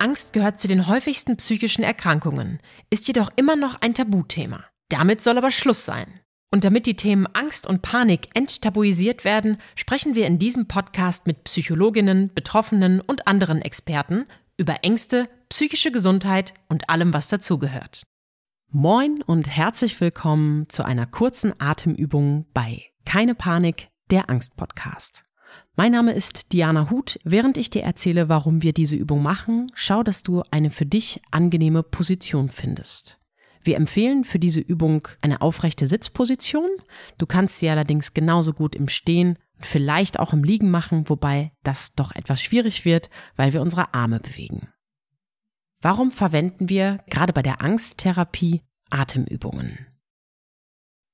Angst gehört zu den häufigsten psychischen Erkrankungen, ist jedoch immer noch ein Tabuthema. Damit soll aber Schluss sein. Und damit die Themen Angst und Panik enttabuisiert werden, sprechen wir in diesem Podcast mit Psychologinnen, Betroffenen und anderen Experten über Ängste, psychische Gesundheit und allem, was dazugehört. Moin und herzlich willkommen zu einer kurzen Atemübung bei Keine Panik, der Angst-Podcast. Mein Name ist Diana Huth. Während ich dir erzähle, warum wir diese Übung machen, schau, dass du eine für dich angenehme Position findest. Wir empfehlen für diese Übung eine aufrechte Sitzposition. Du kannst sie allerdings genauso gut im Stehen und vielleicht auch im Liegen machen, wobei das doch etwas schwierig wird, weil wir unsere Arme bewegen. Warum verwenden wir gerade bei der Angsttherapie Atemübungen?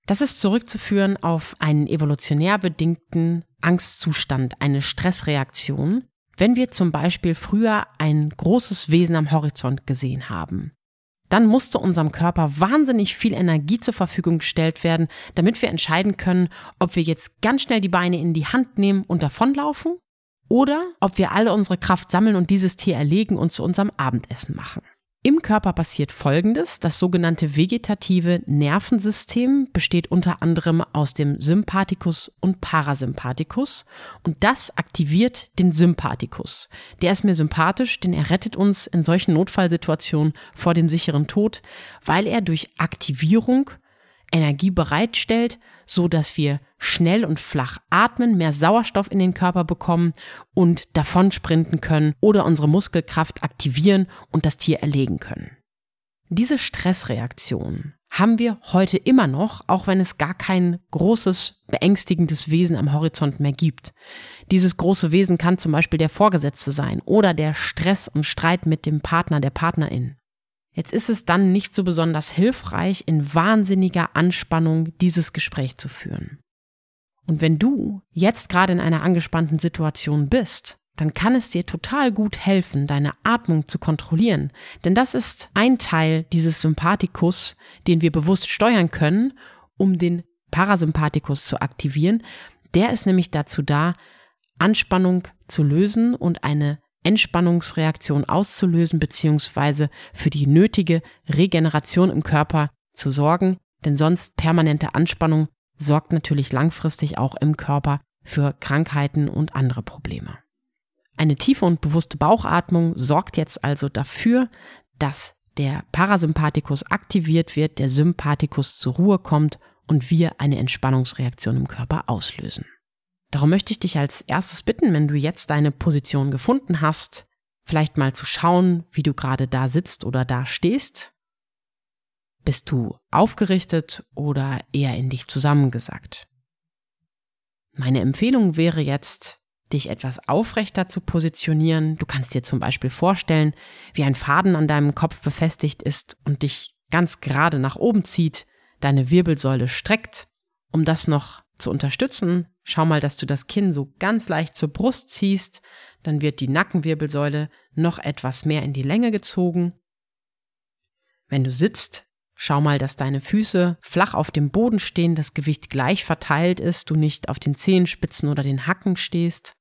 Das ist zurückzuführen auf einen evolutionär bedingten Angstzustand, eine Stressreaktion, wenn wir zum Beispiel früher ein großes Wesen am Horizont gesehen haben. Dann musste unserem Körper wahnsinnig viel Energie zur Verfügung gestellt werden, damit wir entscheiden können, ob wir jetzt ganz schnell die Beine in die Hand nehmen und davonlaufen oder ob wir alle unsere Kraft sammeln und dieses Tier erlegen und zu unserem Abendessen machen. Im Körper passiert Folgendes. Das sogenannte vegetative Nervensystem besteht unter anderem aus dem Sympathikus und Parasympathikus und das aktiviert den Sympathikus. Der ist mir sympathisch, denn er rettet uns in solchen Notfallsituationen vor dem sicheren Tod, weil er durch Aktivierung Energie bereitstellt, so dass wir schnell und flach atmen, mehr Sauerstoff in den Körper bekommen und davon sprinten können oder unsere Muskelkraft aktivieren und das Tier erlegen können. Diese Stressreaktion haben wir heute immer noch, auch wenn es gar kein großes, beängstigendes Wesen am Horizont mehr gibt. Dieses große Wesen kann zum Beispiel der Vorgesetzte sein oder der Stress und Streit mit dem Partner, der Partnerin. Jetzt ist es dann nicht so besonders hilfreich, in wahnsinniger Anspannung dieses Gespräch zu führen. Und wenn du jetzt gerade in einer angespannten Situation bist, dann kann es dir total gut helfen, deine Atmung zu kontrollieren. Denn das ist ein Teil dieses Sympathikus, den wir bewusst steuern können, um den Parasympathikus zu aktivieren. Der ist nämlich dazu da, Anspannung zu lösen und eine Entspannungsreaktion auszulösen, beziehungsweise für die nötige Regeneration im Körper zu sorgen. Denn sonst permanente Anspannung sorgt natürlich langfristig auch im Körper für Krankheiten und andere Probleme. Eine tiefe und bewusste Bauchatmung sorgt jetzt also dafür, dass der Parasympathikus aktiviert wird, der Sympathikus zur Ruhe kommt und wir eine Entspannungsreaktion im Körper auslösen. Darum möchte ich dich als erstes bitten, wenn du jetzt deine Position gefunden hast, vielleicht mal zu schauen, wie du gerade da sitzt oder da stehst bist du aufgerichtet oder eher in dich zusammengesackt? Meine Empfehlung wäre jetzt, dich etwas aufrechter zu positionieren. Du kannst dir zum Beispiel vorstellen, wie ein Faden an deinem Kopf befestigt ist und dich ganz gerade nach oben zieht, deine Wirbelsäule streckt. Um das noch zu unterstützen, schau mal, dass du das Kinn so ganz leicht zur Brust ziehst, dann wird die Nackenwirbelsäule noch etwas mehr in die Länge gezogen. Wenn du sitzt, Schau mal, dass deine Füße flach auf dem Boden stehen, das Gewicht gleich verteilt ist, du nicht auf den Zehenspitzen oder den Hacken stehst.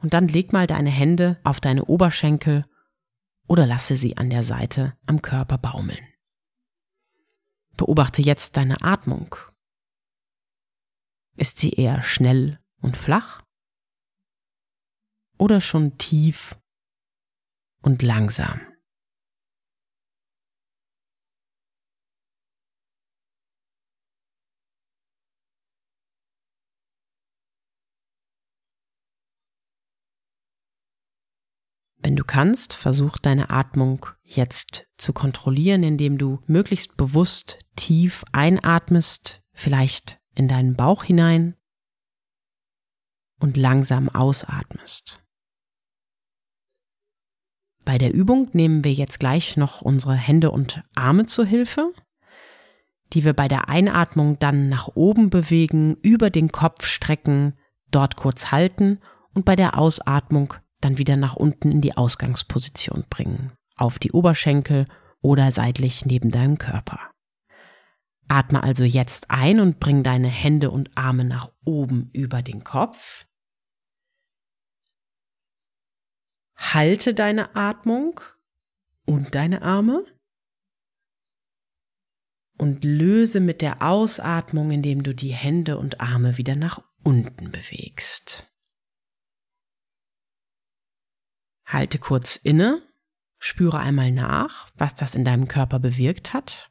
Und dann leg mal deine Hände auf deine Oberschenkel oder lasse sie an der Seite am Körper baumeln. Beobachte jetzt deine Atmung. Ist sie eher schnell und flach oder schon tief und langsam? Wenn du kannst, versuch deine Atmung jetzt zu kontrollieren, indem du möglichst bewusst tief einatmest, vielleicht in deinen Bauch hinein und langsam ausatmest. Bei der Übung nehmen wir jetzt gleich noch unsere Hände und Arme zur Hilfe, die wir bei der Einatmung dann nach oben bewegen, über den Kopf strecken, dort kurz halten und bei der Ausatmung dann wieder nach unten in die Ausgangsposition bringen, auf die Oberschenkel oder seitlich neben deinem Körper. Atme also jetzt ein und bring deine Hände und Arme nach oben über den Kopf. Halte deine Atmung und deine Arme und löse mit der Ausatmung, indem du die Hände und Arme wieder nach unten bewegst. Halte kurz inne, spüre einmal nach, was das in deinem Körper bewirkt hat.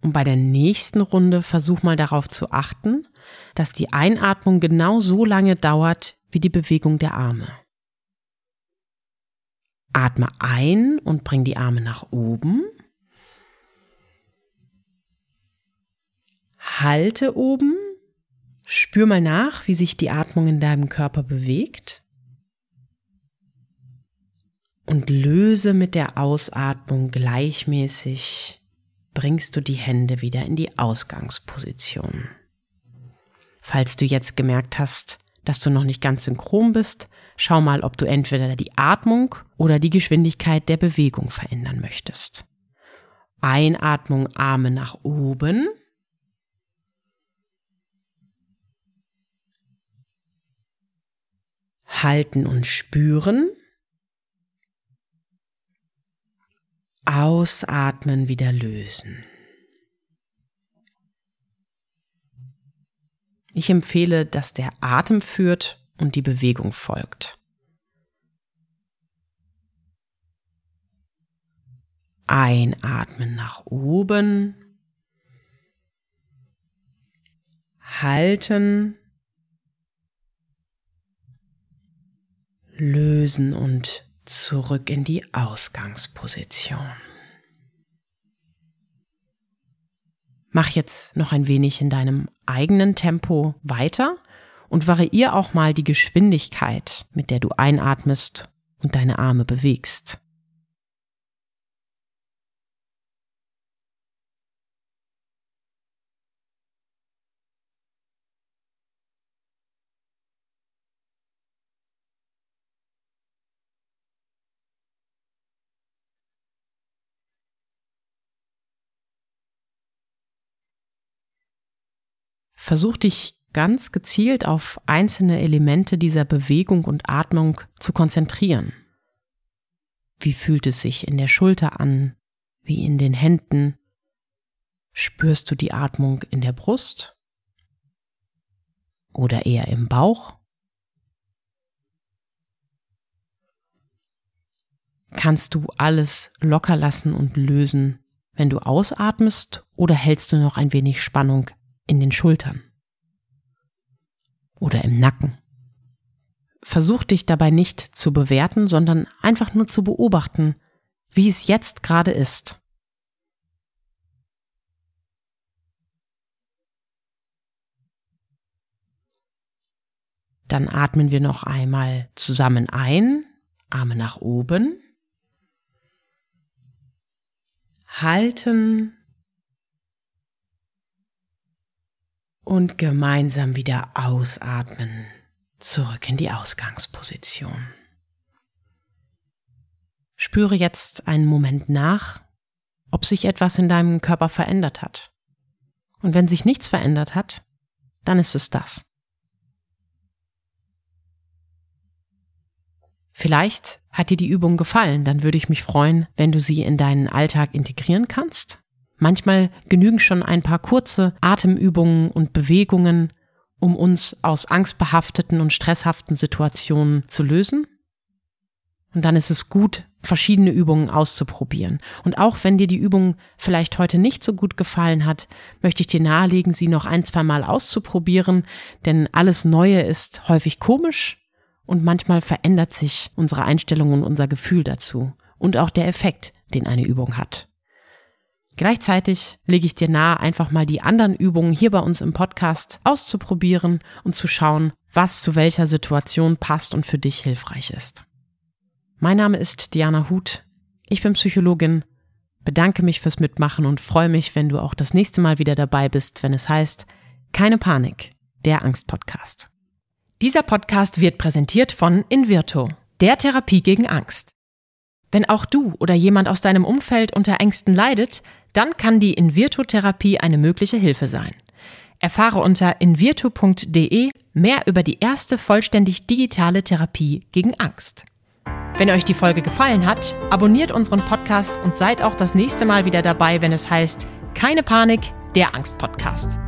Und bei der nächsten Runde versuch mal darauf zu achten, dass die Einatmung genau so lange dauert wie die Bewegung der Arme. Atme ein und bring die Arme nach oben. Halte oben. Spür mal nach, wie sich die Atmung in deinem Körper bewegt. Und löse mit der Ausatmung gleichmäßig, bringst du die Hände wieder in die Ausgangsposition. Falls du jetzt gemerkt hast, dass du noch nicht ganz synchron bist, schau mal, ob du entweder die Atmung oder die Geschwindigkeit der Bewegung verändern möchtest. Einatmung, Arme nach oben. Halten und spüren. Ausatmen wieder lösen. Ich empfehle, dass der Atem führt und die Bewegung folgt. Einatmen nach oben. Halten. Lösen und zurück in die Ausgangsposition. Mach jetzt noch ein wenig in deinem eigenen Tempo weiter und variier auch mal die Geschwindigkeit, mit der du einatmest und deine Arme bewegst. Versuch dich ganz gezielt auf einzelne Elemente dieser Bewegung und Atmung zu konzentrieren. Wie fühlt es sich in der Schulter an? Wie in den Händen? Spürst du die Atmung in der Brust? Oder eher im Bauch? Kannst du alles locker lassen und lösen, wenn du ausatmest, oder hältst du noch ein wenig Spannung in den Schultern oder im Nacken. Versuch dich dabei nicht zu bewerten, sondern einfach nur zu beobachten, wie es jetzt gerade ist. Dann atmen wir noch einmal zusammen ein, Arme nach oben, halten und gemeinsam wieder ausatmen, zurück in die Ausgangsposition. Spüre jetzt einen Moment nach, ob sich etwas in deinem Körper verändert hat. Und wenn sich nichts verändert hat, dann ist es das. Vielleicht hat dir die Übung gefallen, dann würde ich mich freuen, wenn du sie in deinen Alltag integrieren kannst Manchmal genügen schon ein paar kurze Atemübungen und Bewegungen, um uns aus angstbehafteten und stresshaften Situationen zu lösen. Und dann ist es gut, verschiedene Übungen auszuprobieren. Und auch wenn dir die Übung vielleicht heute nicht so gut gefallen hat, möchte ich dir nahelegen, sie noch ein, zwei Mal auszuprobieren, denn alles Neue ist häufig komisch und manchmal verändert sich unsere Einstellung und unser Gefühl dazu und auch der Effekt, den eine Übung hat. Gleichzeitig lege ich dir nahe, einfach mal die anderen Übungen hier bei uns im Podcast auszuprobieren und zu schauen, was zu welcher Situation passt und für dich hilfreich ist. Mein Name ist Diana Huth. Ich bin Psychologin, bedanke mich fürs Mitmachen und freue mich, wenn du auch das nächste Mal wieder dabei bist, wenn es heißt Keine Panik, der Angst-Podcast. Dieser Podcast wird präsentiert von Invirto, der Therapie gegen Angst. Wenn auch du oder jemand aus deinem Umfeld unter Ängsten leidet, dann kann die Invirto-Therapie eine mögliche Hilfe sein. Erfahre unter invirtu.de mehr über die erste vollständig digitale Therapie gegen Angst. Wenn euch die Folge gefallen hat, abonniert unseren Podcast und seid auch das nächste Mal wieder dabei, wenn es heißt Keine Panik, der Angst-Podcast.